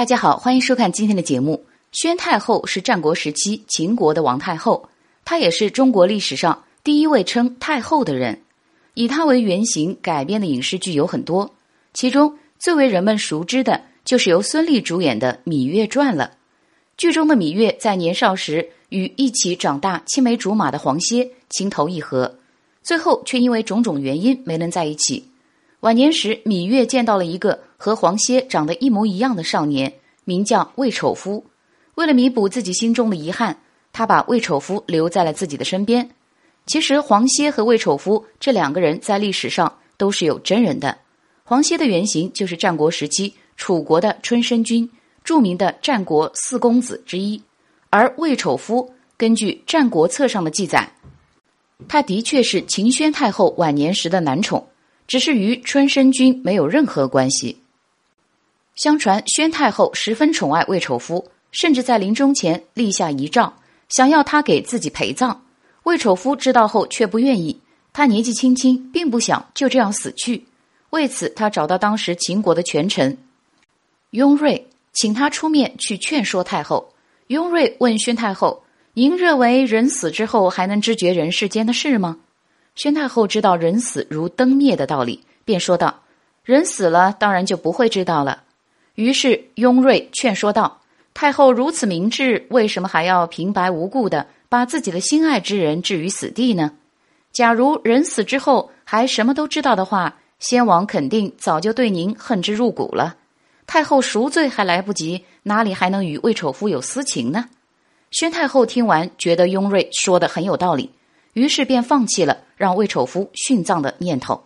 大家好，欢迎收看今天的节目。宣太后是战国时期秦国的王太后，她也是中国历史上第一位称太后的人。以她为原型改编的影视剧有很多，其中最为人们熟知的就是由孙俪主演的《芈月传》了。剧中的芈月在年少时与一起长大、青梅竹马的黄歇情投意合，最后却因为种种原因没能在一起。晚年时，芈月见到了一个和黄歇长得一模一样的少年，名叫魏丑夫。为了弥补自己心中的遗憾，他把魏丑夫留在了自己的身边。其实，黄歇和魏丑夫这两个人在历史上都是有真人的。黄歇的原型就是战国时期楚国的春申君，著名的战国四公子之一。而魏丑夫，根据《战国策》上的记载，他的确是秦宣太后晚年时的男宠。只是与春申君没有任何关系。相传宣太后十分宠爱魏丑夫，甚至在临终前立下遗诏，想要他给自己陪葬。魏丑夫知道后却不愿意，他年纪轻轻，并不想就这样死去。为此，他找到当时秦国的权臣雍瑞，请他出面去劝说太后。雍瑞问宣太后：“您认为人死之后还能知觉人世间的事吗？”宣太后知道人死如灯灭的道理，便说道：“人死了，当然就不会知道了。”于是雍瑞劝说道：“太后如此明智，为什么还要平白无故的把自己的心爱之人置于死地呢？假如人死之后还什么都知道的话，先王肯定早就对您恨之入骨了。太后赎罪还来不及，哪里还能与魏丑夫有私情呢？”宣太后听完，觉得雍瑞说的很有道理。于是便放弃了让魏丑夫殉葬的念头。